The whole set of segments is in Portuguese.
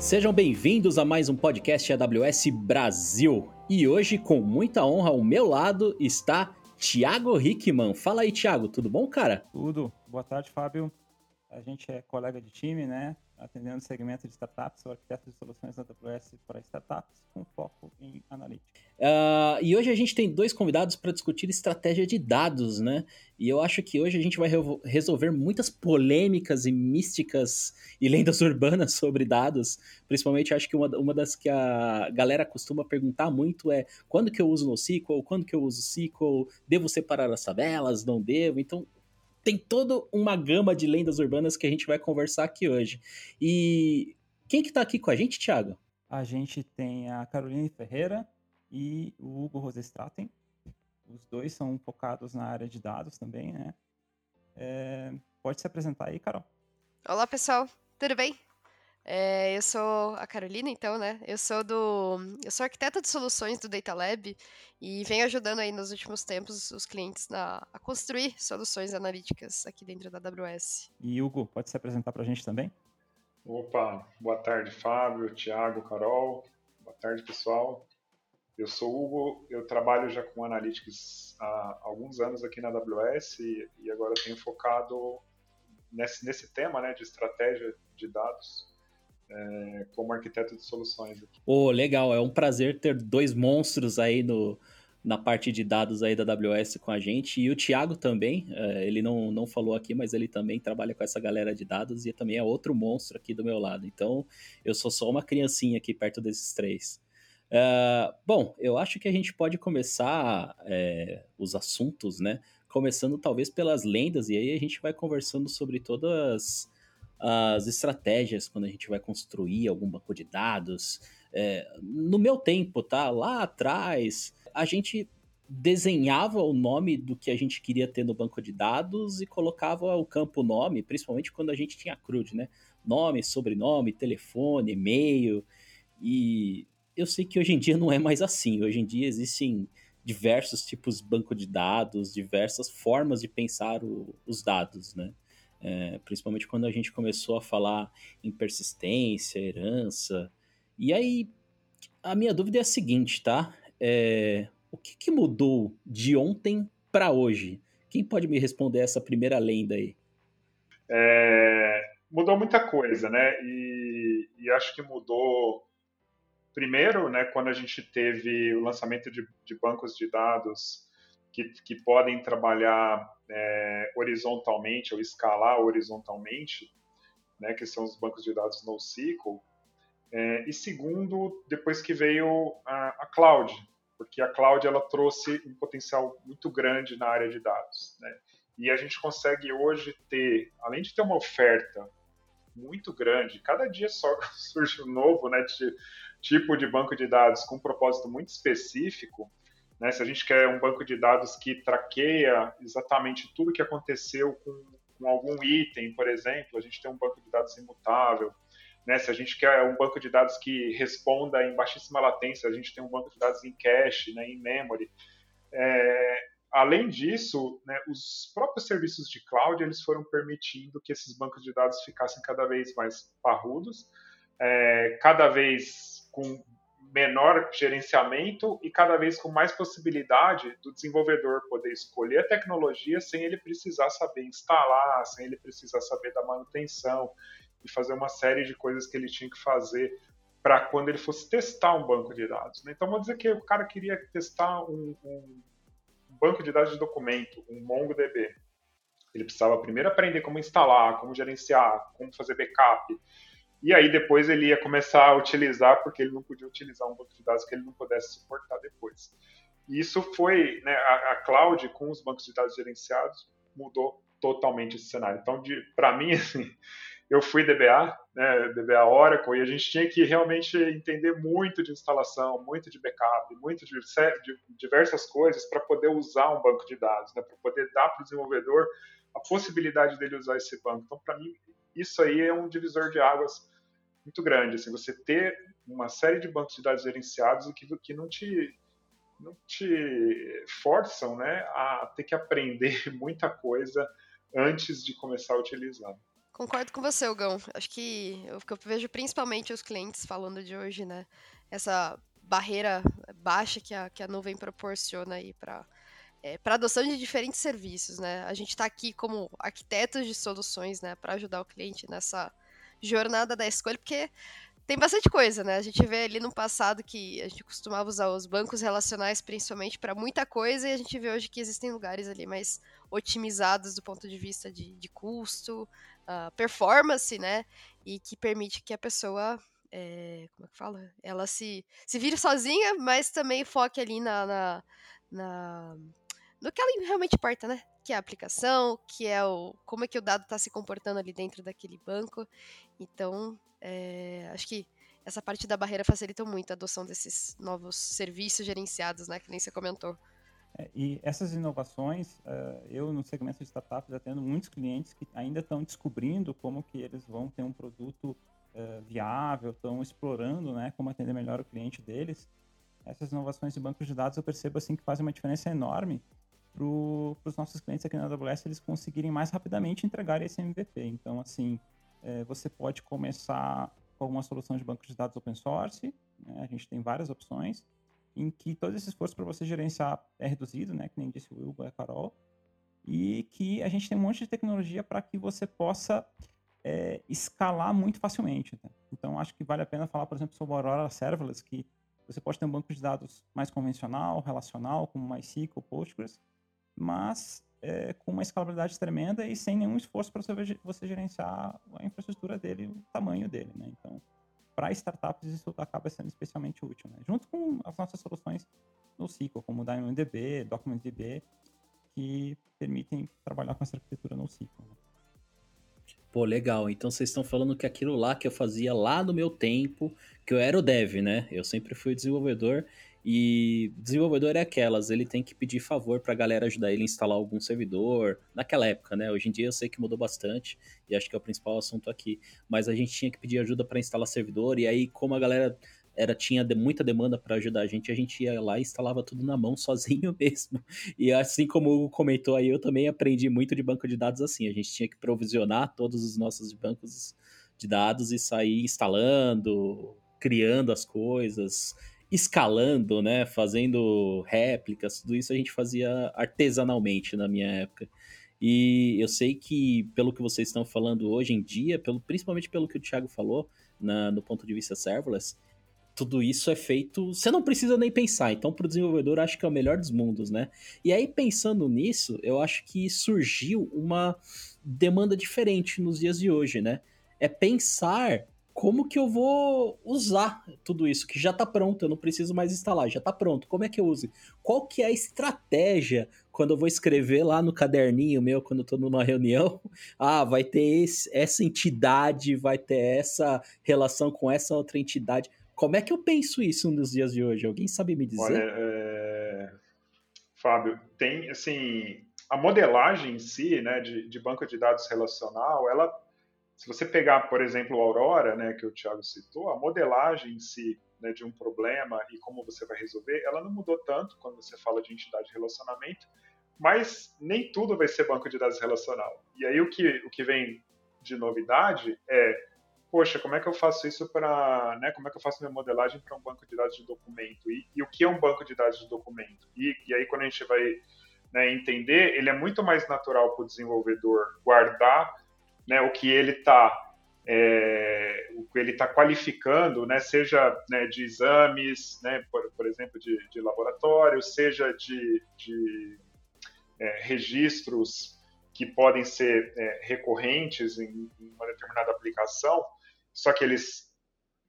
Sejam bem-vindos a mais um podcast AWS Brasil. E hoje, com muita honra, ao meu lado está Thiago Hickman. Fala aí, Thiago, tudo bom, cara? Tudo. Boa tarde, Fábio. A gente é colega de time, né? Atendendo o segmento de startups, sou arquiteto de soluções AWS para startups, com foco em analítica. Uh, e hoje a gente tem dois convidados para discutir estratégia de dados, né? E eu acho que hoje a gente vai re resolver muitas polêmicas e místicas e lendas urbanas sobre dados. Principalmente, acho que uma, uma das que a galera costuma perguntar muito é quando que eu uso NoSQL, quando que eu uso SQL, devo separar as tabelas, não devo? Então, tem toda uma gama de lendas urbanas que a gente vai conversar aqui hoje. E quem que tá aqui com a gente, Thiago? A gente tem a Caroline Ferreira e o Hugo Rosestraten. Os dois são focados na área de dados também, né? É... Pode se apresentar aí, Carol. Olá, pessoal. Tudo bem? É, eu sou a Carolina, então, né? Eu sou do. Eu sou arquiteta de soluções do Data Lab e venho ajudando aí nos últimos tempos os clientes na, a construir soluções analíticas aqui dentro da AWS. E Hugo, pode se apresentar para a gente também? Opa, boa tarde, Fábio, Thiago, Carol. Boa tarde, pessoal. Eu sou o Hugo, eu trabalho já com Analytics há alguns anos aqui na AWS e, e agora tenho focado nesse, nesse tema né, de estratégia de dados é, como arquiteto de soluções. Oh, legal, é um prazer ter dois monstros aí no, na parte de dados aí da AWS com a gente, e o Thiago também, é, ele não, não falou aqui, mas ele também trabalha com essa galera de dados e também é outro monstro aqui do meu lado, então eu sou só uma criancinha aqui perto desses três. Uh, bom, eu acho que a gente pode começar é, os assuntos, né? Começando talvez pelas lendas, e aí a gente vai conversando sobre todas as estratégias quando a gente vai construir algum banco de dados. É, no meu tempo, tá? Lá atrás, a gente desenhava o nome do que a gente queria ter no banco de dados e colocava o campo nome, principalmente quando a gente tinha CRUD, né? Nome, sobrenome, telefone, e-mail. E eu sei que hoje em dia não é mais assim. Hoje em dia existem diversos tipos de banco de dados, diversas formas de pensar o, os dados, né? É, principalmente quando a gente começou a falar em persistência, herança. E aí, a minha dúvida é a seguinte, tá? É, o que, que mudou de ontem para hoje? Quem pode me responder essa primeira lenda aí? É, mudou muita coisa, né? E, e, acho que mudou primeiro, né, quando a gente teve o lançamento de, de bancos de dados que, que podem trabalhar é, horizontalmente ou escalar horizontalmente, né, que são os bancos de dados NoSQL. É, e segundo, depois que veio a, a, cloud, porque a cloud ela trouxe um potencial muito grande na área de dados. Né? E a gente consegue hoje ter, além de ter uma oferta muito grande, cada dia só surge um novo né, de, tipo de banco de dados com um propósito muito específico, né? Se a gente quer um banco de dados que traqueia exatamente tudo que aconteceu com, com algum item, por exemplo, a gente tem um banco de dados imutável. Né? Se a gente quer um banco de dados que responda em baixíssima latência, a gente tem um banco de dados em cache, né, em memory. É, além disso, né, os próprios serviços de cloud eles foram permitindo que esses bancos de dados ficassem cada vez mais parrudos, é, cada vez com menor gerenciamento e cada vez com mais possibilidade do desenvolvedor poder escolher a tecnologia sem ele precisar saber instalar, sem ele precisar saber da manutenção e fazer uma série de coisas que ele tinha que fazer para quando ele fosse testar um banco de dados. Né? Então, vamos dizer que o cara queria testar um, um banco de dados de documento, um MongoDB. Ele precisava primeiro aprender como instalar, como gerenciar, como fazer backup, e aí depois ele ia começar a utilizar, porque ele não podia utilizar um banco de dados que ele não pudesse suportar depois. E isso foi, né, a, a cloud com os bancos de dados gerenciados mudou totalmente esse cenário. Então, para mim, assim, eu fui DBA, né, DBA Oracle, e a gente tinha que realmente entender muito de instalação, muito de backup, muito de, de diversas coisas para poder usar um banco de dados, né, para poder dar para o desenvolvedor a possibilidade dele usar esse banco. Então, para mim, isso aí é um divisor de águas muito grande. Assim, você ter uma série de bancos de dados gerenciados que, que não te não te forçam né, a ter que aprender muita coisa antes de começar a utilizar. Concordo com você, Ogão. Acho que que eu vejo principalmente os clientes falando de hoje, né? Essa barreira baixa que a, que a nuvem proporciona aí para é, para adoção de diferentes serviços, né? A gente está aqui como arquitetos de soluções, né, para ajudar o cliente nessa jornada da escolha, porque tem bastante coisa, né? A gente vê ali no passado que a gente costumava usar os bancos relacionais principalmente para muita coisa e a gente vê hoje que existem lugares ali mais otimizados do ponto de vista de, de custo, uh, performance, né? E que permite que a pessoa é, como é que fala? Ela se, se vire sozinha, mas também foque ali na, na, na no que ela realmente importa, né? Que é a aplicação, que é o como é que o dado está se comportando ali dentro daquele banco. Então, é, acho que essa parte da barreira facilita muito a adoção desses novos serviços gerenciados, né? Que nem você comentou. É, e essas inovações, uh, eu no segmento de startups atendo muitos clientes que ainda estão descobrindo como que eles vão ter um produto uh, viável, estão explorando, né, como atender melhor o cliente deles. Essas inovações de bancos de dados eu percebo assim que fazem uma diferença enorme para os nossos clientes aqui na AWS eles conseguirem mais rapidamente entregar esse MVP. Então, assim, é, você pode começar com alguma solução de banco de dados open source, né? a gente tem várias opções, em que todo esse esforço para você gerenciar é reduzido, né? que nem disse o Hugo a Carol, e que a gente tem um monte de tecnologia para que você possa é, escalar muito facilmente. Né? Então, acho que vale a pena falar, por exemplo, sobre o Aurora Serverless, que você pode ter um banco de dados mais convencional, relacional, como MySQL, Postgres, mas é, com uma escalabilidade tremenda e sem nenhum esforço para você, gerenciar a infraestrutura dele, o tamanho dele, né? Então, para startups isso acaba sendo especialmente útil, né? Junto com as nossas soluções no SQL, como o DynamoDB, DocumentDB, que permitem trabalhar com essa arquitetura no SQL. Né? Pô, legal. Então vocês estão falando que aquilo lá que eu fazia lá no meu tempo, que eu era o dev, né? Eu sempre fui desenvolvedor e desenvolvedor é aquelas, ele tem que pedir favor pra galera ajudar ele a instalar algum servidor. Naquela época, né? Hoje em dia eu sei que mudou bastante e acho que é o principal assunto aqui. Mas a gente tinha que pedir ajuda para instalar servidor e aí, como a galera era tinha de, muita demanda para ajudar a gente, a gente ia lá e instalava tudo na mão sozinho mesmo. E assim como o Hugo comentou aí, eu também aprendi muito de banco de dados assim. A gente tinha que provisionar todos os nossos bancos de dados e sair instalando, criando as coisas, escalando, né, fazendo réplicas, tudo isso a gente fazia artesanalmente na minha época. E eu sei que, pelo que vocês estão falando hoje em dia, pelo, principalmente pelo que o Thiago falou, na, no ponto de vista serverless, tudo isso é feito, você não precisa nem pensar. Então, para o desenvolvedor, acho que é o melhor dos mundos, né? E aí, pensando nisso, eu acho que surgiu uma demanda diferente nos dias de hoje, né? É pensar como que eu vou usar tudo isso que já está pronto, eu não preciso mais instalar, já está pronto. Como é que eu uso? Qual que é a estratégia quando eu vou escrever lá no caderninho meu, quando estou numa reunião? Ah, vai ter esse, essa entidade, vai ter essa relação com essa outra entidade. Como é que eu penso isso nos dias de hoje? Alguém sabe me dizer? Olha, é... Fábio, tem assim a modelagem em si, né, de, de banco de dados relacional, ela se você pegar, por exemplo, o Aurora, né, que o Thiago citou, a modelagem em si né, de um problema e como você vai resolver, ela não mudou tanto quando você fala de entidade de relacionamento, mas nem tudo vai ser banco de dados relacional. E aí o que, o que vem de novidade é, poxa, como é que eu faço isso para, né, como é que eu faço minha modelagem para um banco de dados de documento? E, e, o que é um banco de dados de documento? E, e aí quando a gente vai né, entender, ele é muito mais natural para o desenvolvedor guardar né, o que ele está é, o que ele está qualificando, né, seja né, de exames, né, por, por exemplo, de, de, laboratório, seja de, de é, registros que podem ser é, recorrentes em, em, uma determinada aplicação, só que eles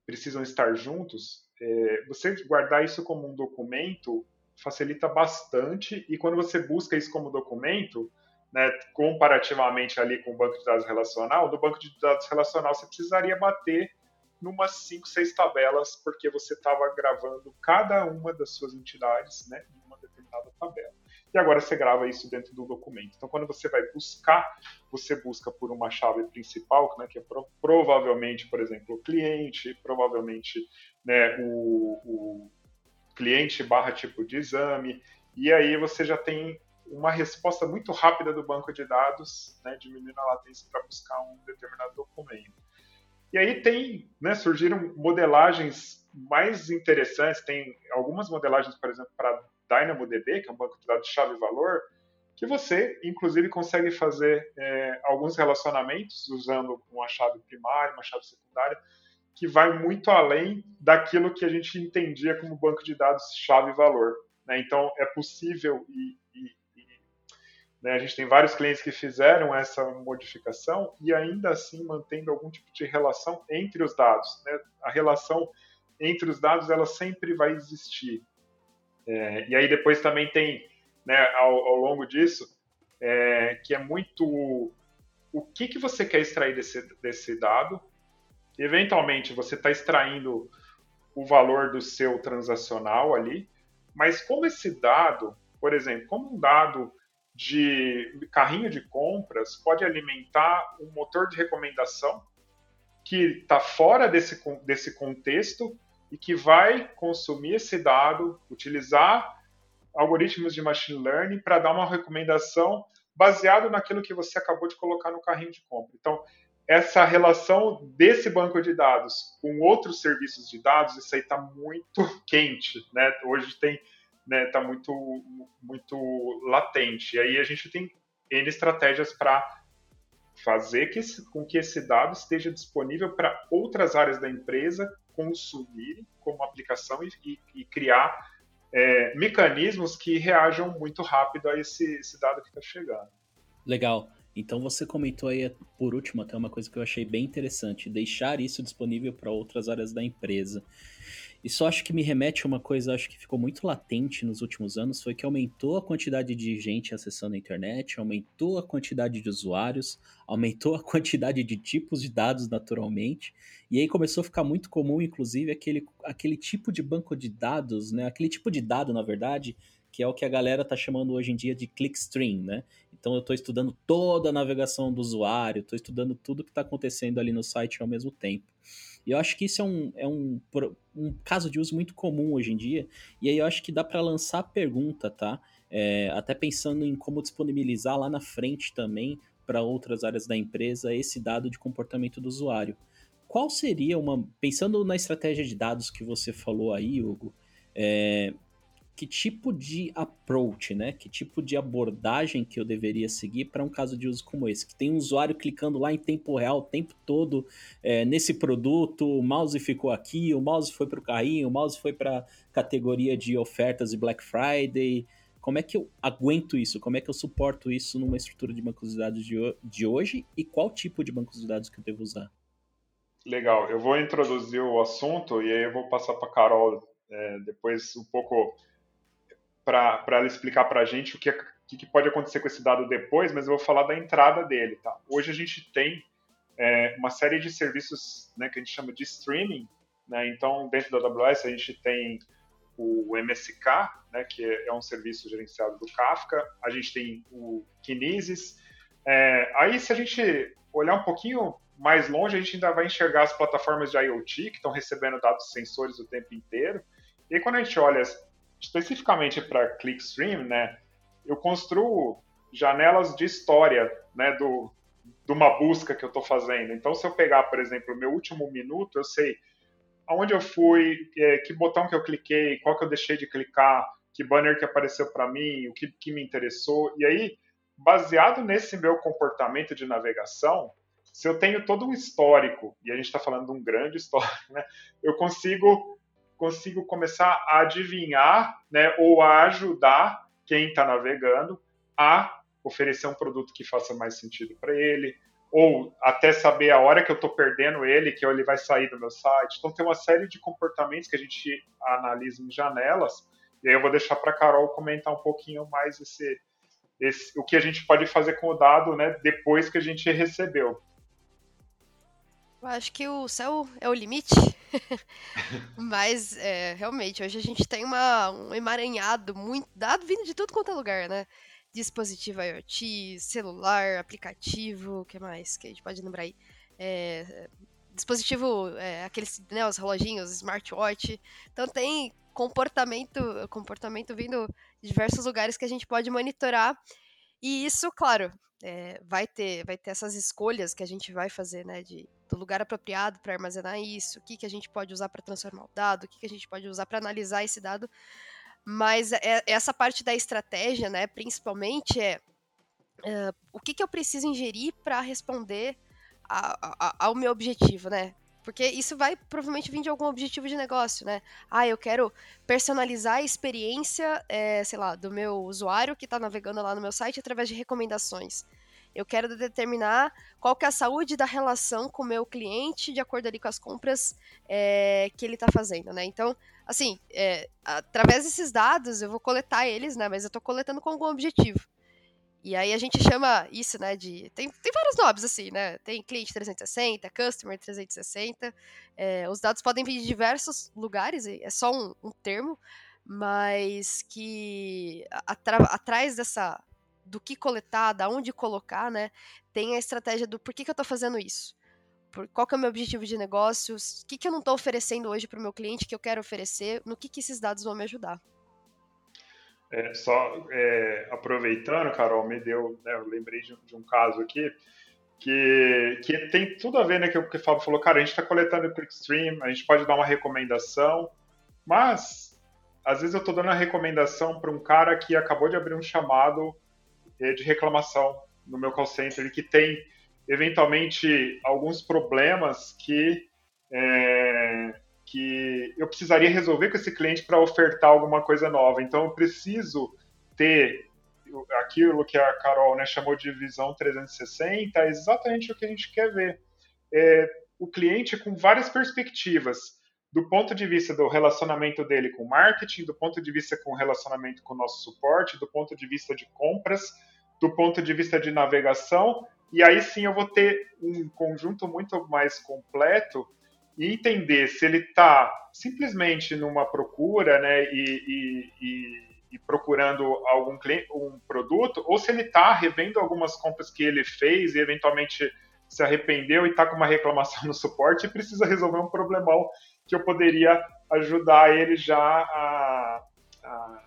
precisam estar juntos. É, você guardar isso como um documento facilita bastante e quando você busca isso como documento, né, comparativamente ali com o banco de dados relacional, no banco de dados relacional você precisaria bater numas 5, 6 tabelas, porque você estava gravando cada uma das suas entidades né, em uma determinada tabela. E agora você grava isso dentro do documento. Então, quando você vai buscar, você busca por uma chave principal, né, que é pro, provavelmente, por exemplo, o cliente, provavelmente né, o, o cliente barra tipo de exame, e aí você já tem uma resposta muito rápida do banco de dados, né, diminuindo a latência para buscar um determinado documento. E aí tem, né, surgiram modelagens mais interessantes, tem algumas modelagens, por exemplo, para DynamoDB, que é um banco de dados chave-valor, que você, inclusive, consegue fazer é, alguns relacionamentos usando uma chave primária, uma chave secundária, que vai muito além daquilo que a gente entendia como banco de dados chave-valor. Né? Então, é possível e, e né? A gente tem vários clientes que fizeram essa modificação e ainda assim mantendo algum tipo de relação entre os dados. Né? A relação entre os dados ela sempre vai existir. É, e aí depois também tem, né, ao, ao longo disso, é, que é muito o que, que você quer extrair desse, desse dado. Eventualmente você está extraindo o valor do seu transacional ali, mas como esse dado, por exemplo, como um dado de carrinho de compras pode alimentar um motor de recomendação que está fora desse, desse contexto e que vai consumir esse dado, utilizar algoritmos de machine learning para dar uma recomendação baseado naquilo que você acabou de colocar no carrinho de compra. Então, essa relação desse banco de dados com outros serviços de dados, isso aí está muito quente. Né? Hoje tem né, tá muito, muito latente. E aí a gente tem N estratégias para fazer que esse, com que esse dado esteja disponível para outras áreas da empresa consumirem como aplicação e, e, e criar é, mecanismos que reajam muito rápido a esse, esse dado que está chegando. Legal. Então você comentou aí, por último, até uma coisa que eu achei bem interessante, deixar isso disponível para outras áreas da empresa. Isso acho que me remete a uma coisa, acho que ficou muito latente nos últimos anos, foi que aumentou a quantidade de gente acessando a internet, aumentou a quantidade de usuários, aumentou a quantidade de tipos de dados naturalmente, e aí começou a ficar muito comum, inclusive, aquele, aquele tipo de banco de dados, né? Aquele tipo de dado, na verdade, que é o que a galera tá chamando hoje em dia de clickstream, né? Então eu estou estudando toda a navegação do usuário, estou estudando tudo que está acontecendo ali no site ao mesmo tempo. E eu acho que isso é um, é um, um caso de uso muito comum hoje em dia. E aí eu acho que dá para lançar a pergunta, tá? É, até pensando em como disponibilizar lá na frente também para outras áreas da empresa esse dado de comportamento do usuário. Qual seria uma. Pensando na estratégia de dados que você falou aí, Hugo, é, que tipo de approach, né? Que tipo de abordagem que eu deveria seguir para um caso de uso como esse? Que tem um usuário clicando lá em tempo real o tempo todo é, nesse produto, o mouse ficou aqui, o mouse foi para o carrinho, o mouse foi para categoria de ofertas de Black Friday. Como é que eu aguento isso? Como é que eu suporto isso numa estrutura de bancos de dados de, de hoje? E qual tipo de bancos de dados que eu devo usar? Legal, eu vou introduzir o assunto e aí eu vou passar para a Carol é, depois um pouco para ela explicar para a gente o que, é, que, pode acontecer com esse dado depois, mas eu vou falar da entrada dele. Tá? Hoje a gente tem é, uma série de serviços né, que a gente chama de streaming. Né? Então, dentro da AWS, a gente tem o MSK, né, que é um serviço gerenciado do Kafka, a gente tem o Kinesis. É, aí, se a gente olhar um pouquinho mais longe, a gente ainda vai enxergar as plataformas de IoT que estão recebendo dados sensores o tempo inteiro. E aí, quando a gente olha especificamente para Clickstream, né, eu construo janelas de história, né, do, de uma busca que eu estou fazendo. Então, se eu pegar, por exemplo, o meu último minuto, eu sei aonde eu fui, é, que botão que eu cliquei, qual que eu deixei de clicar, que banner que apareceu para mim, o que, que me interessou. E aí, baseado nesse meu comportamento de navegação, se eu tenho todo um histórico, e a gente está falando de um grande histórico, né, eu consigo consigo começar a adivinhar né, ou a ajudar quem está navegando a oferecer um produto que faça mais sentido para ele, ou até saber a hora que eu estou perdendo ele, que ele vai sair do meu site. Então, tem uma série de comportamentos que a gente analisa em janelas, e aí eu vou deixar para a Carol comentar um pouquinho mais esse, esse, o que a gente pode fazer com o dado né, depois que a gente recebeu. Eu acho que o céu é o limite. Mas, é, realmente, hoje a gente tem uma, um emaranhado muito dado vindo de tudo quanto é lugar, né? Dispositivo IoT, celular, aplicativo, o que mais que a gente pode lembrar aí? É, dispositivo, é, aqueles, né, os reloginhos, smartwatch. Então tem comportamento, comportamento vindo de diversos lugares que a gente pode monitorar. E isso, claro, é, vai ter vai ter essas escolhas que a gente vai fazer, né, de, do lugar apropriado para armazenar isso, o que, que a gente pode usar para transformar o dado, o que, que a gente pode usar para analisar esse dado. Mas é, essa parte da estratégia, né, principalmente, é, é o que, que eu preciso ingerir para responder a, a, ao meu objetivo, né? Porque isso vai provavelmente vir de algum objetivo de negócio, né? Ah, eu quero personalizar a experiência, é, sei lá, do meu usuário que está navegando lá no meu site através de recomendações. Eu quero determinar qual que é a saúde da relação com o meu cliente de acordo ali com as compras é, que ele está fazendo, né? Então, assim, é, através desses dados eu vou coletar eles, né? Mas eu estou coletando com algum objetivo. E aí a gente chama isso, né, de... Tem, tem vários nomes, assim, né? Tem cliente 360, customer 360. É, os dados podem vir de diversos lugares, é só um, um termo, mas que atrás dessa... do que coletar, da onde colocar, né? Tem a estratégia do por que, que eu estou fazendo isso. Qual que é o meu objetivo de negócios, o que, que eu não estou oferecendo hoje para o meu cliente que eu quero oferecer, no que, que esses dados vão me ajudar. É, só é, aproveitando, Carol, me deu, né, eu lembrei de, de, um caso aqui que, que tem tudo a ver, né, que o que o Fábio falou, cara, a gente está coletando o clickstream, a gente pode dar uma recomendação, mas às vezes eu estou dando a recomendação para um cara que acabou de abrir um chamado é, de reclamação no meu call center que tem eventualmente alguns problemas que é, que eu precisaria resolver com esse cliente para ofertar alguma coisa nova. Então, eu preciso ter aquilo que a Carol né, chamou de visão 360, é exatamente o que a gente quer ver. É, o cliente com várias perspectivas, do ponto de vista do relacionamento dele com o marketing, do ponto de vista com o relacionamento com o nosso suporte, do ponto de vista de compras, do ponto de vista de navegação, e aí sim eu vou ter um conjunto muito mais completo e entender se ele está simplesmente numa procura né, e, e, e, e procurando algum cliente, um produto, ou se ele está revendo algumas compras que ele fez e eventualmente se arrependeu e está com uma reclamação no suporte e precisa resolver um problemão que eu poderia ajudar ele já a, a,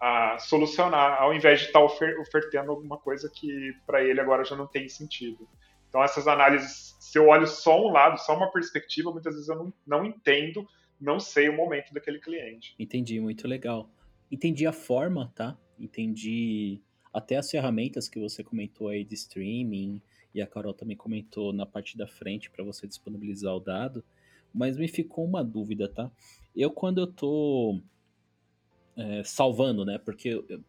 a solucionar, ao invés de estar tá ofer ofertando alguma coisa que para ele agora já não tem sentido. Então, essas análises, se eu olho só um lado, só uma perspectiva, muitas vezes eu não, não entendo, não sei o momento daquele cliente. Entendi, muito legal. Entendi a forma, tá? Entendi até as ferramentas que você comentou aí de streaming, e a Carol também comentou na parte da frente para você disponibilizar o dado, mas me ficou uma dúvida, tá? Eu, quando eu tô é, salvando, né? Porque eu,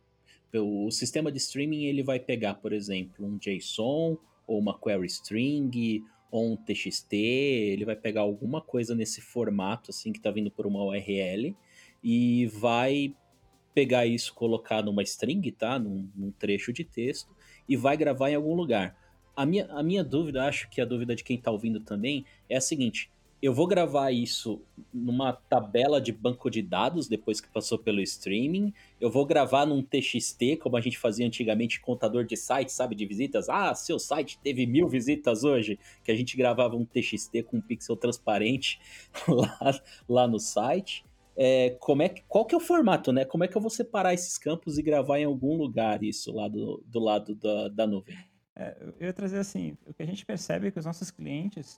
eu, o sistema de streaming ele vai pegar, por exemplo, um JSON ou uma query string, ou um TXT, ele vai pegar alguma coisa nesse formato assim que está vindo por uma URL e vai pegar isso, colocar numa string, tá? Num, num, trecho de texto e vai gravar em algum lugar. A minha, a minha dúvida, acho que a dúvida de quem está ouvindo também, é a seguinte: eu vou gravar isso numa tabela de banco de dados depois que passou pelo streaming. Eu vou gravar num TXT, como a gente fazia antigamente, contador de sites, sabe, de visitas. Ah, seu site teve mil visitas hoje, que a gente gravava um TXT com um pixel transparente lá, lá no site. É, como é que, qual que é o formato, né? Como é que eu vou separar esses campos e gravar em algum lugar isso lá do, do lado da, da nuvem? É, eu ia trazer assim, o que a gente percebe é que os nossos clientes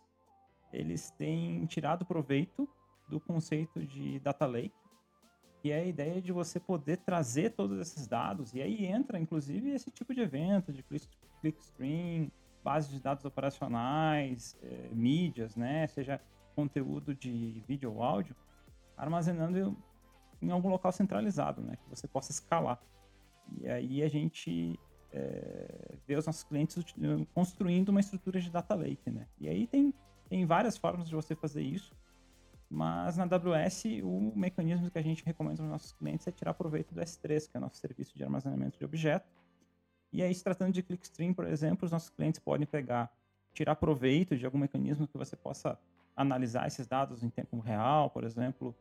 eles têm tirado proveito do conceito de data lake, que é a ideia de você poder trazer todos esses dados, e aí entra inclusive esse tipo de evento de clickstream, bases de dados operacionais, é, mídias, né, seja conteúdo de vídeo ou áudio, armazenando em algum local centralizado, né, que você possa escalar. E aí a gente é, vê os nossos clientes construindo uma estrutura de data lake, né? E aí tem tem várias formas de você fazer isso, mas na AWS o mecanismo que a gente recomenda aos nossos clientes é tirar proveito do S3, que é o nosso serviço de armazenamento de objeto. E aí, se tratando de clickstream, por exemplo, os nossos clientes podem pegar, tirar proveito de algum mecanismo que você possa analisar esses dados em tempo real, por exemplo,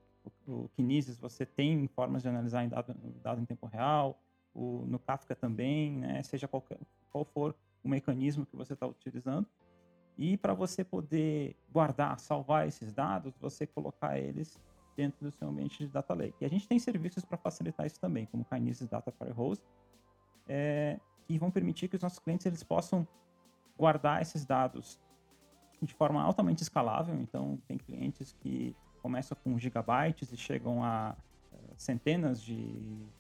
o, o Kinesis você tem formas de analisar em dado, dado em tempo real, o, no Kafka também, né, seja qualquer, qual for o mecanismo que você está utilizando E para você poder guardar, salvar esses dados, você colocar eles dentro do seu ambiente de Data Lake. E a gente tem serviços para facilitar isso também, como Kinesis Data Firehose, é, que vão permitir que os nossos clientes eles possam guardar esses dados de forma altamente escalável. Então, tem clientes que começam com gigabytes e chegam a uh, centenas de,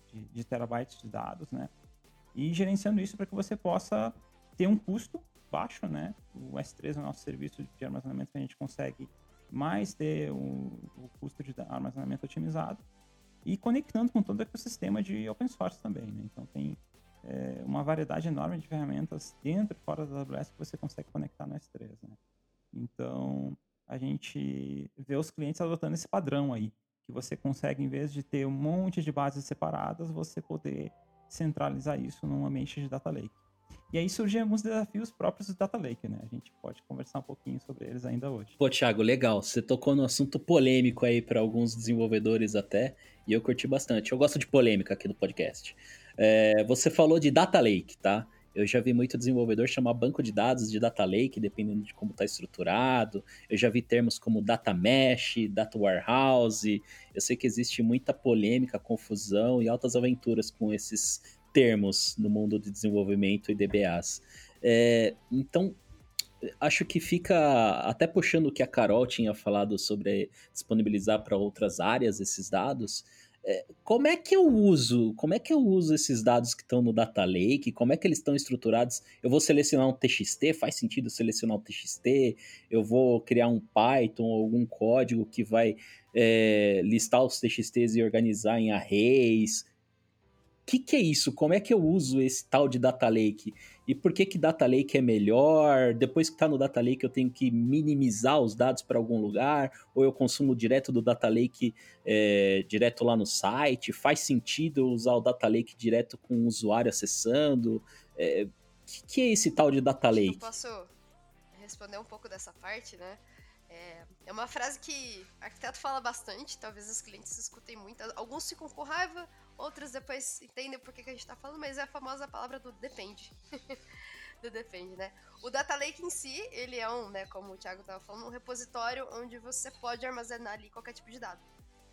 de, de, terabytes de dados, né? E gerenciando isso para que você possa ter um custo baixo, né? O S3 é o nosso serviço de armazenamento que a gente consegue mais ter o, o custo de armazenamento otimizado e conectando com todo o ecossistema de open source também, né? Então tem é, uma variedade enorme de ferramentas dentro e fora da AWS que você consegue conectar no S3, né? Então a gente vê os clientes adotando esse padrão aí, que você consegue, em vez de ter um monte de bases separadas, você poder centralizar isso num ambiente de data lake. E aí surgem alguns desafios próprios do Data Lake, né? A gente pode conversar um pouquinho sobre eles ainda hoje. Pô, Thiago, legal. Você tocou no assunto polêmico aí para alguns desenvolvedores até, e eu curti bastante. Eu gosto de polêmica aqui no podcast. É, você falou de Data Lake, tá? Eu já vi muito desenvolvedor chamar banco de dados de data lake, dependendo de como está estruturado. Eu já vi termos como data mesh, data warehouse. Eu sei que existe muita polêmica, confusão e altas aventuras com esses termos no mundo de desenvolvimento e DBAs. É, então, acho que fica até puxando o que a Carol tinha falado sobre disponibilizar para outras áreas esses dados. É, como é que eu uso? Como é que eu uso esses dados que estão no Data Lake? Como é que eles estão estruturados? Eu vou selecionar um TXT? Faz sentido selecionar um TXT? Eu vou criar um Python ou algum código que vai é, listar os TXTs e organizar em arrays? Que, que é isso? Como é que eu uso esse tal de Data Lake? E por que que Data Lake é melhor? Depois que está no Data Lake eu tenho que minimizar os dados para algum lugar? Ou eu consumo direto do Data Lake é, direto lá no site? Faz sentido usar o Data Lake direto com o usuário acessando? O é, que, que é esse tal de Data Lake? Eu posso responder um pouco dessa parte, né? É, é uma frase que o arquiteto fala bastante, talvez os clientes escutem muito. Alguns ficam com raiva, outros depois entendem por que, que a gente tá falando, mas é a famosa palavra do depende. do depende, né? O Data Lake em si, ele é um, né, como o Thiago tava falando, um repositório onde você pode armazenar ali qualquer tipo de dado.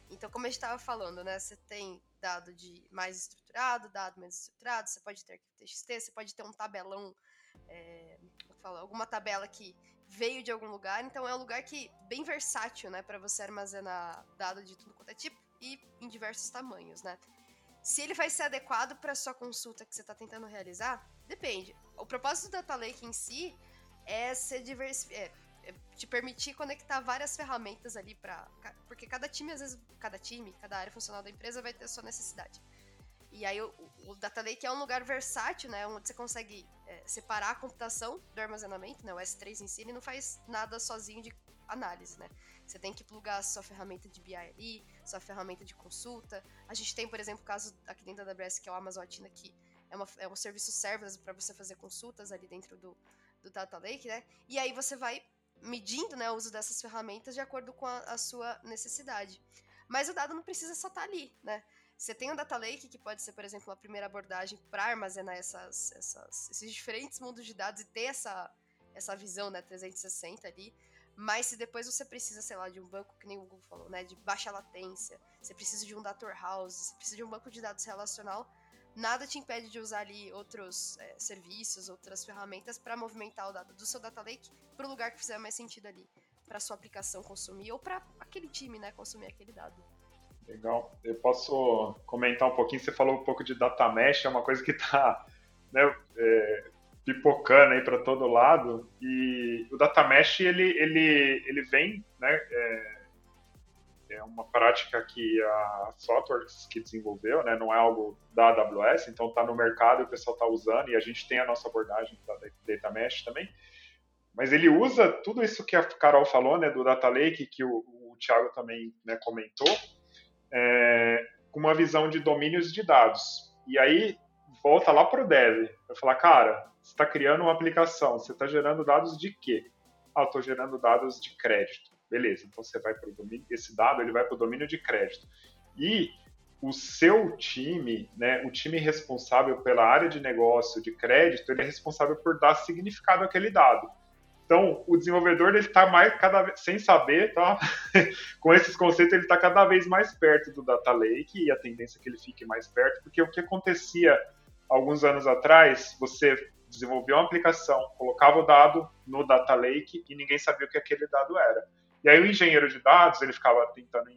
Então, como a gente estava falando, né, você tem dado de mais estruturado, dado menos estruturado, você pode ter TXT, você pode ter um tabelão, é, falo, alguma tabela que veio de algum lugar, então é um lugar que bem versátil, né, para você armazenar dado de tudo quanto é tipo e em diversos tamanhos, né? Se ele vai ser adequado para sua consulta que você está tentando realizar, depende. O propósito do Data Lake em si é ser é, é te permitir conectar várias ferramentas ali para porque cada time às vezes cada time, cada área funcional da empresa vai ter a sua necessidade. E aí o, o Data Lake é um lugar versátil, né, onde você consegue é, separar a computação do armazenamento, né, o S3 em si ele não faz nada sozinho de análise, né? Você tem que plugar a sua ferramenta de BI ali, sua ferramenta de consulta. A gente tem, por exemplo, o caso aqui dentro da AWS, que é o Amazon Athena, que é, uma, é um serviço serverless para você fazer consultas ali dentro do, do Data Lake, né? E aí você vai medindo né, o uso dessas ferramentas de acordo com a, a sua necessidade. Mas o dado não precisa só estar tá ali, né? Você tem um data lake que pode ser, por exemplo, a primeira abordagem para armazenar essas, essas, esses diferentes mundos de dados e ter essa, essa visão né, 360 ali. Mas se depois você precisa, sei lá, de um banco, que nem o Google falou, né? De baixa latência, você precisa de um data warehouse, você precisa de um banco de dados relacional, nada te impede de usar ali outros é, serviços, outras ferramentas para movimentar o dado do seu data lake para o lugar que fizer mais sentido ali, para sua aplicação consumir ou para aquele time, né, consumir aquele dado. Legal. Eu posso comentar um pouquinho, você falou um pouco de data mesh, é uma coisa que está né, é, pipocando aí para todo lado. E o data mesh ele, ele, ele vem, né? É, é uma prática que a Softworks que desenvolveu, né? Não é algo da AWS, então está no mercado e o pessoal está usando e a gente tem a nossa abordagem da data mesh também. Mas ele usa tudo isso que a Carol falou, né? Do data lake que o, o Thiago também né, comentou, é, com uma visão de domínios de dados. E aí volta lá para o dev. Vai falar, cara, você está criando uma aplicação, você está gerando dados de quê? Ah, estou gerando dados de crédito. Beleza, então você vai para o domínio, esse dado ele vai para o domínio de crédito. E o seu time, né, o time responsável pela área de negócio de crédito, ele é responsável por dar significado àquele dado. Então, o desenvolvedor ele está mais cada vez, sem saber, tá? com esses conceitos ele está cada vez mais perto do data lake e a tendência é que ele fique mais perto, porque o que acontecia alguns anos atrás, você desenvolveu uma aplicação, colocava o dado no data lake e ninguém sabia o que aquele dado era. E aí o engenheiro de dados ele ficava tentando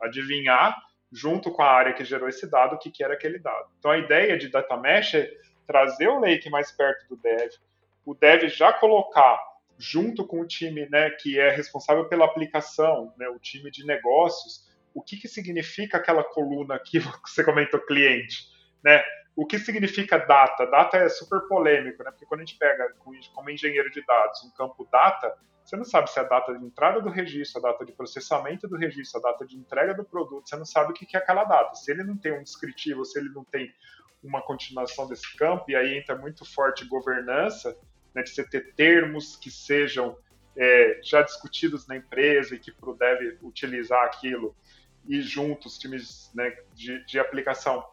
adivinhar junto com a área que gerou esse dado o que, que era aquele dado. Então a ideia de data mesh é trazer o lake mais perto do dev, o dev já colocar junto com o time né, que é responsável pela aplicação, né, o time de negócios, o que, que significa aquela coluna que você comentou, cliente, né? O que significa data? Data é super polêmico, né? Porque quando a gente pega, como engenheiro de dados, um campo data, você não sabe se é a data de entrada do registro, a data de processamento do registro, a data de entrega do produto, você não sabe o que é aquela data. Se ele não tem um descritivo, se ele não tem uma continuação desse campo, e aí entra muito forte governança, né, de você ter termos que sejam é, já discutidos na empresa e que para o dev utilizar aquilo e juntos, times né, de, de aplicação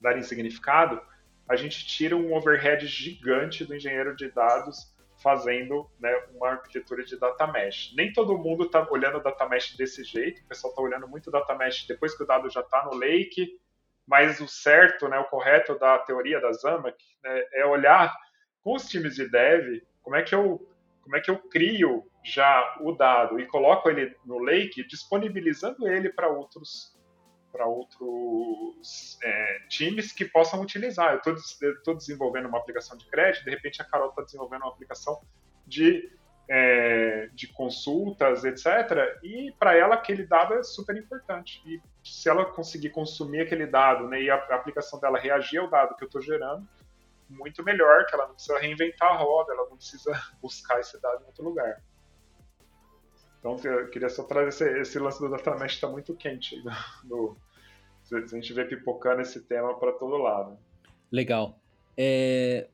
darem significado, a gente tira um overhead gigante do engenheiro de dados fazendo né, uma arquitetura de data mesh. Nem todo mundo está olhando data mesh desse jeito, o pessoal está olhando muito data mesh depois que o dado já está no lake, mas o certo, né, o correto da teoria da Zamak né, é olhar com os times de dev como é que eu como é que eu crio já o dado e coloco ele no lake, disponibilizando ele para outros para outros é, times que possam utilizar. Eu estou desenvolvendo uma aplicação de crédito, de repente a Carol está desenvolvendo uma aplicação de, é, de consultas, etc. E para ela aquele dado é super importante. E se ela conseguir consumir aquele dado né, e a, a aplicação dela reagir ao dado que eu estou gerando, muito melhor, que ela não precisa reinventar a roda, ela não precisa buscar esse dado em outro lugar. Então, eu queria só trazer esse, esse lance do data mesh está muito quente no, no, a gente vê pipocando esse tema para todo lado. Legal. É...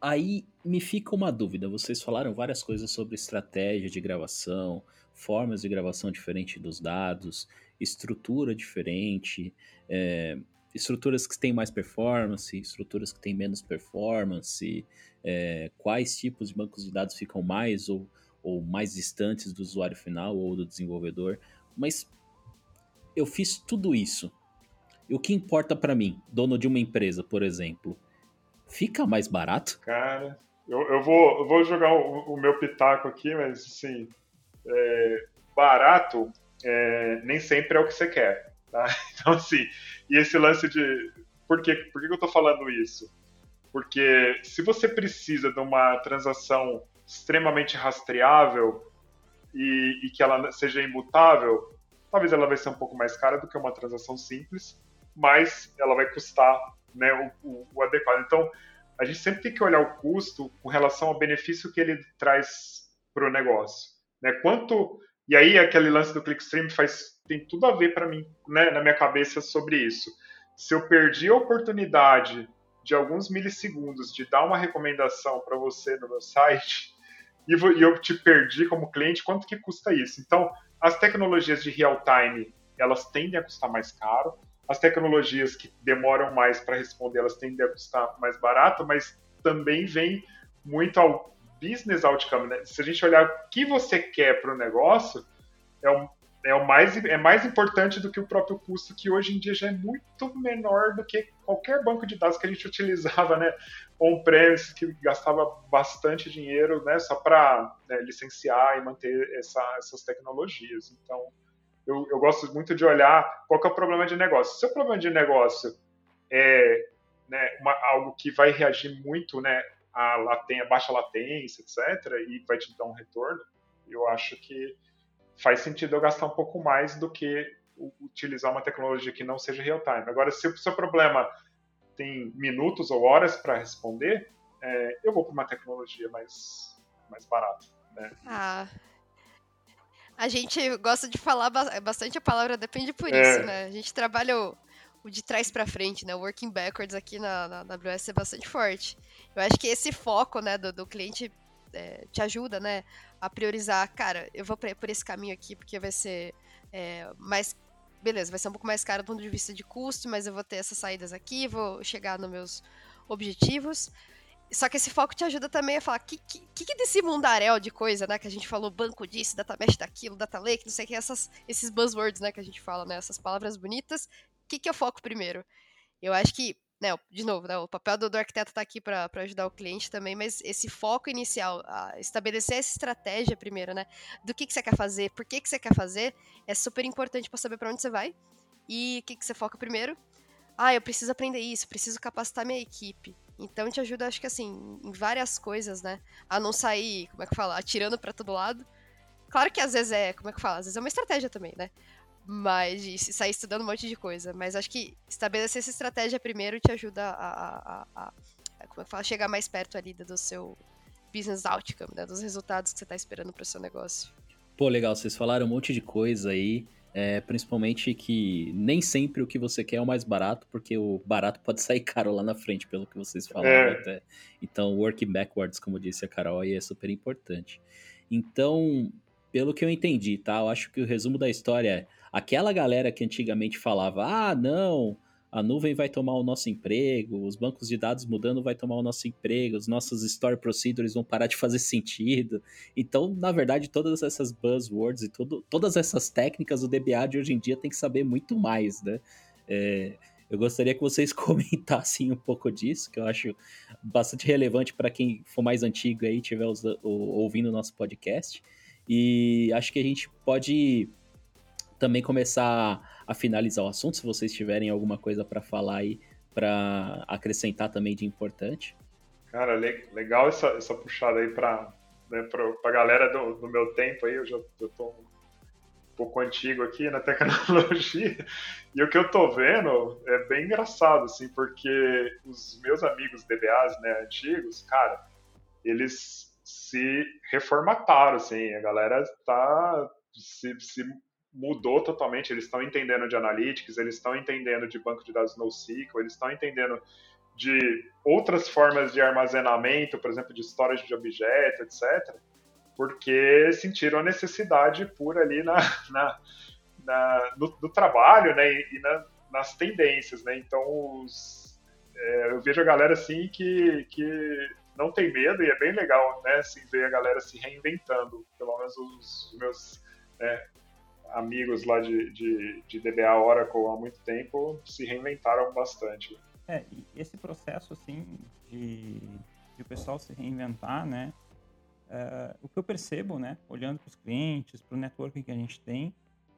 Aí me fica uma dúvida. Vocês falaram várias coisas sobre estratégia de gravação, formas de gravação diferente dos dados, estrutura diferente, é... estruturas que têm mais performance, estruturas que têm menos performance, é... quais tipos de bancos de dados ficam mais ou ou mais distantes do usuário final ou do desenvolvedor, mas eu fiz tudo isso. E o que importa para mim, dono de uma empresa, por exemplo, fica mais barato? Cara, eu, eu, vou, eu vou jogar o, o, meu pitaco aqui, mas assim, é, barato é, nem sempre é o que você quer. Tá? Então, assim, e esse lance de. Por, quê? por que eu tô falando isso? Porque se você precisa de uma transação extremamente rastreável e, e, que ela seja imutável, talvez ela vai ser um pouco mais cara do que uma transação simples, mas ela vai custar né, o, o, o adequado. Então, a gente sempre tem que olhar o custo com relação ao benefício que ele traz para o negócio. Né? Quanto e aí aquele lance do clickstream faz tem tudo a ver para mim, né, na minha cabeça sobre isso. Se eu perdi a oportunidade de alguns milissegundos de dar uma recomendação para você no meu site, e eu te perdi como cliente, quanto que custa isso? Então, as tecnologias de real time, elas tendem a custar mais caro, as tecnologias que demoram mais para responder, elas tendem a custar mais barato, mas também vem muito ao business outcome, né? Se a gente olhar o que você quer para o negócio, é um, é o mais é mais importante do que o próprio custo que hoje em dia já é muito menor do que qualquer banco de dados que a gente utilizava, né, on-premise que gastava bastante dinheiro, né, só para né, licenciar e manter essa, essas tecnologias. Então, eu, eu, gosto muito de olhar qual é o problema de negócio. Se o problema de negócio é né, uma, algo que vai reagir muito, né, a, a baixa latência, etc, e vai te dar um retorno, eu acho que faz sentido eu gastar um pouco mais do que utilizar uma tecnologia que não seja real-time. Agora, se o seu problema tem minutos ou horas para responder, é, eu vou para uma tecnologia mais, mais barata. Né? Ah. A gente gosta de falar bastante a palavra depende por é. isso, né? A gente trabalha o, o de trás para frente, né? O working backwards aqui na, na AWS é bastante forte. Eu acho que esse foco, né, do, do cliente é, te ajuda, né, a priorizar, cara, eu vou por esse caminho aqui porque vai ser é, mais. Beleza, vai ser um pouco mais caro do ponto de vista de custo, mas eu vou ter essas saídas aqui, vou chegar nos meus objetivos. só que esse foco te ajuda também a falar que, que, que desse mundaréu de coisa, né? Que a gente falou banco disso, data mesh daquilo, data lake, não sei o que, essas, esses buzzwords, né? Que a gente fala, né? Essas palavras bonitas. O que, que eu foco primeiro? Eu acho que, né? De novo, né, o papel do, do arquiteto tá aqui para ajudar o cliente também, mas esse foco inicial, estabelecer essa estratégia primeiro, né? Do que, que você quer fazer, por que, que você quer fazer, é super importante para saber para onde você vai. E o que, que você foca primeiro? Ah, eu preciso aprender isso, preciso capacitar minha equipe. Então te ajuda, acho que assim, em várias coisas, né? A não sair, como é que fala, atirando para todo lado. Claro que às vezes é, como é que fala? Às vezes é uma estratégia também, né? Mas de sair estudando um monte de coisa. Mas acho que estabelecer essa estratégia primeiro te ajuda a, a, a, a como é que fala? chegar mais perto ali do seu business outcome, né? Dos resultados que você está esperando para o seu negócio. Pô, legal, vocês falaram um monte de coisa aí. É, principalmente que nem sempre o que você quer é o mais barato, porque o barato pode sair caro lá na frente, pelo que vocês falaram é. até. Então, working backwards, como disse a Carol, aí é super importante. Então, pelo que eu entendi, tá? Eu acho que o resumo da história é aquela galera que antigamente falava, ah, não, a nuvem vai tomar o nosso emprego, os bancos de dados mudando vai tomar o nosso emprego, os nossos store procedures vão parar de fazer sentido. Então, na verdade, todas essas buzzwords e tudo, todas essas técnicas, o DBA de hoje em dia tem que saber muito mais, né? É, eu gostaria que vocês comentassem um pouco disso, que eu acho bastante relevante para quem for mais antigo aí, estiver ouvindo o nosso podcast. E acho que a gente pode também começar a finalizar o assunto, se vocês tiverem alguma coisa para falar aí, para acrescentar também de importante. Cara, legal essa, essa puxada aí para né, a galera do, do, meu tempo aí, eu já eu tô um pouco antigo aqui na tecnologia, e o que eu tô vendo é bem engraçado, assim, porque os meus amigos DBAs, né, antigos, cara, eles se reformataram, assim, a galera tá se, se mudou totalmente. Eles estão entendendo de analytics, eles estão entendendo de banco de dados NoSQL, eles estão entendendo de outras formas de armazenamento, por exemplo, de storage de objeto, etc., porque sentiram a necessidade por ali na, na, na no, no, trabalho né, e, e na, nas tendências. Né? Então, os, é, eu vejo a galera assim que, que não tem medo e é bem legal né, assim, ver a galera se reinventando, pelo menos os, os meus né, amigos lá de, de, de DBA Oracle há muito tempo se reinventaram bastante. É, esse processo, assim, de, de o pessoal se reinventar, né, é, o que eu percebo, né, olhando para os clientes, para o networking que a gente tem,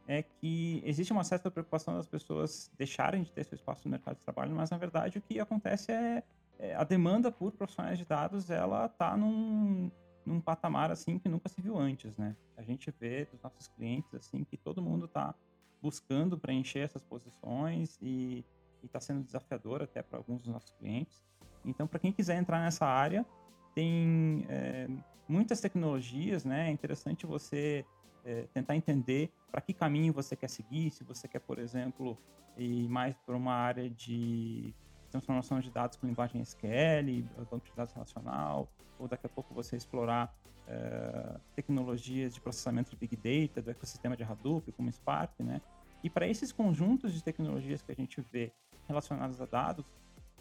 é que existe uma certa preocupação das pessoas deixarem de ter seu espaço no mercado de trabalho, mas na verdade o que acontece é, é a demanda por profissionais de dados, ela está num, num patamar assim que nunca se viu antes, né? A gente vê dos nossos clientes assim que todo mundo está buscando preencher essas posições e está sendo desafiador até para alguns dos nossos clientes. Então, para quem quiser entrar nessa área, tem é, muitas tecnologias, né? É interessante você é, tentar entender para que caminho você quer seguir, se você quer, por exemplo, ir mais para uma área de transformação de dados com linguagem SQL, banco de dados relacional, ou daqui a pouco você explorar é, tecnologias de processamento de Big Data, do ecossistema de Hadoop, como Spark, né? E para esses conjuntos de tecnologias que a gente vê relacionados a dados,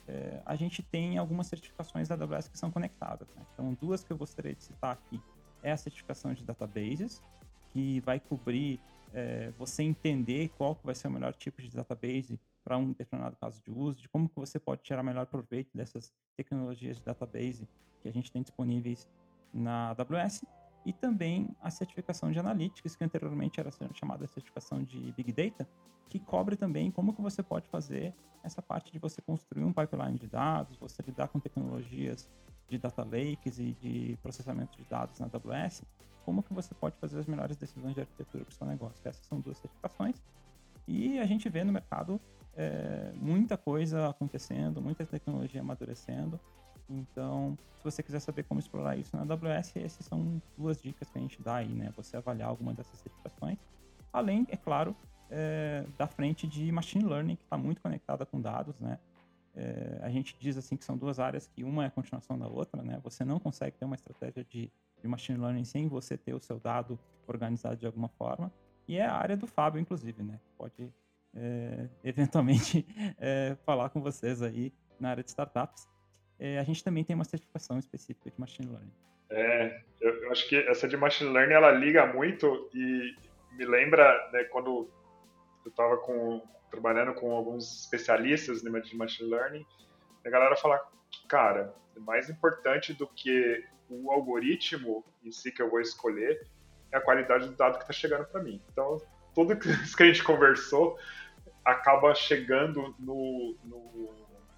é, a gente tem algumas certificações da AWS que são conectadas. Né? Então, duas que eu gostaria de citar aqui é a certificação de databases, que vai cobrir é, você entender qual vai ser o melhor tipo de database para um determinado caso de uso, de como que você pode tirar melhor proveito dessas tecnologias de database que a gente tem disponíveis na AWS, e também a certificação de Analytics, que anteriormente era chamada certificação de Big Data, que cobre também como que você pode fazer essa parte de você construir um pipeline de dados, você lidar com tecnologias de data lakes e de processamento de dados na AWS, como que você pode fazer as melhores decisões de arquitetura para o seu negócio. Essas são duas certificações. E a gente vê no mercado é, muita coisa acontecendo, muita tecnologia amadurecendo. Então, se você quiser saber como explorar isso na AWS, essas são duas dicas que a gente dá aí, né? Você avaliar alguma dessas certificações. Além, é claro, é, da frente de machine learning, que está muito conectada com dados, né? É, a gente diz assim que são duas áreas que uma é a continuação da outra, né? Você não consegue ter uma estratégia de, de machine learning sem você ter o seu dado organizado de alguma forma. E é a área do Fábio, inclusive, né? Pode é, eventualmente é, falar com vocês aí na área de startups. é, a gente também tem uma certificação específica de Machine Learning. É, eu, eu acho que essa de Machine Learning, ela liga muito e me lembra né, quando eu estava trabalhando com alguns especialistas de Machine Learning, a galera fala cara, é mais importante do que o algoritmo em si que eu vou escolher é a qualidade do dado que está chegando para mim. Então, tudo isso que a gente conversou acaba chegando no, no,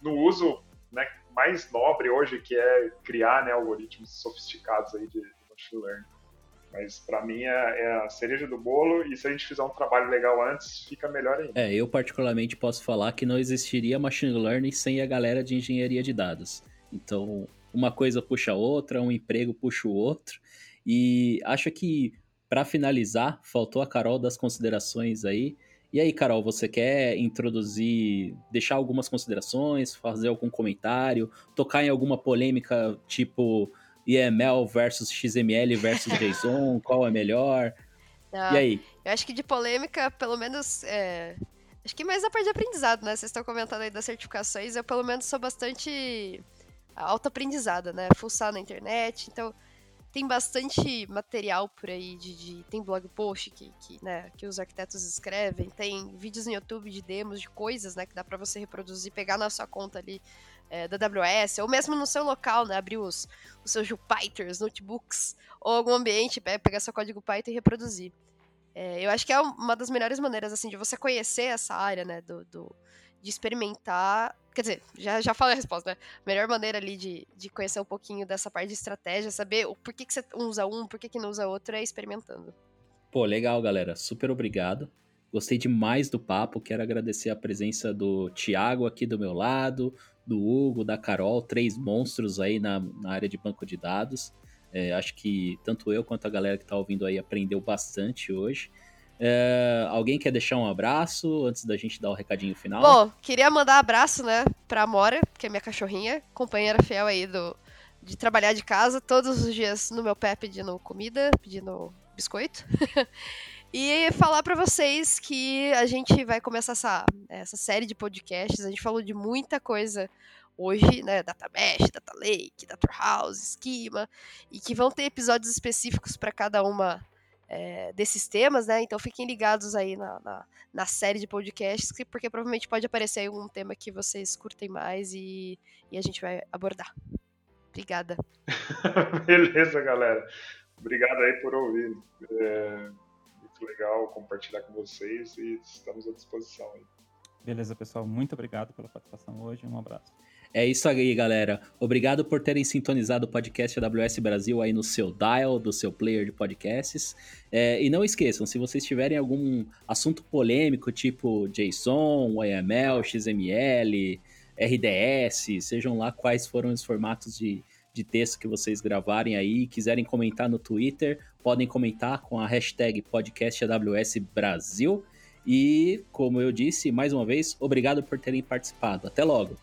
no uso né, mais nobre hoje, que é criar né, algoritmos sofisticados aí de, machine learning. Mas para mim é, é, a cereja do bolo e se a gente fizer um trabalho legal antes, fica melhor ainda. É, eu particularmente posso falar que não existiria machine learning sem a galera de engenharia de dados. Então, uma coisa puxa a outra, um emprego puxa o outro. E acho que para finalizar, faltou a Carol das considerações aí. E aí, Carol, você quer introduzir, deixar algumas considerações, fazer algum comentário, tocar em alguma polêmica tipo YML versus XML versus JSON, qual é melhor? Não, e aí? Eu acho que de polêmica, pelo menos, é... acho que mais a parte de aprendizado, né? Vocês estão comentando aí das certificações, eu pelo menos sou bastante autoaprendizada, né? Fuçar na internet, então tem bastante material por aí de, de, tem blog post que, que, né, que os arquitetos escrevem, tem vídeos no YouTube de demos de coisas, né, que dá para você reproduzir, pegar na sua conta ali é, da AWS, ou mesmo no seu local, né, abrir os, os seus Jupyters, notebooks, ou algum ambiente, pegar seu código Python e reproduzir. É, eu acho que é uma das melhores maneiras, assim, de você conhecer essa área, né, do, do de experimentar. Quer dizer, já, já falei a resposta, né? A melhor maneira ali de, de conhecer um pouquinho dessa parte de estratégia, saber o por que, que você usa um, por que, que não usa outro, é experimentando. Pô, legal, galera. Super obrigado. Gostei demais do papo. Quero agradecer a presença do Thiago aqui do meu lado, do Hugo, da Carol, três monstros aí na, na área de banco de dados. É, acho que tanto eu quanto a galera que está ouvindo aí aprendeu bastante hoje. É, alguém quer deixar um abraço antes da gente dar o recadinho final? Bom, queria mandar um abraço, né, pra Mora, que é minha cachorrinha, companheira fiel aí do, de trabalhar de casa, todos os dias no meu pé pedindo comida, pedindo biscoito. E falar para vocês que a gente vai começar essa, essa série de podcasts. A gente falou de muita coisa hoje, né? Data Mesh, Data Lake, Data House, Schema, e que vão ter episódios específicos para cada uma é, desses temas, né? Então fiquem ligados aí na, na, na, série de podcasts, porque provavelmente pode aparecer aí um tema que vocês curtem mais e, e a gente vai abordar. Obrigada. Beleza, galera. Obrigado aí por ouvir. É muito legal compartilhar com vocês e estamos à disposição aí. Beleza, pessoal. Muito obrigado pela participação hoje. Um abraço. É isso aí, galera. Obrigado por terem sintonizado o podcast AWS Brasil aí no seu dial, do seu player de podcasts. É, e não esqueçam, se vocês tiverem algum assunto polêmico, tipo JSON, YML, XML, RDS, sejam lá quais foram os formatos de, de texto que vocês gravarem aí quiserem comentar no Twitter, podem comentar com a hashtag podcastawsbrasil. E, como eu disse, mais uma vez, obrigado por terem participado. Até logo!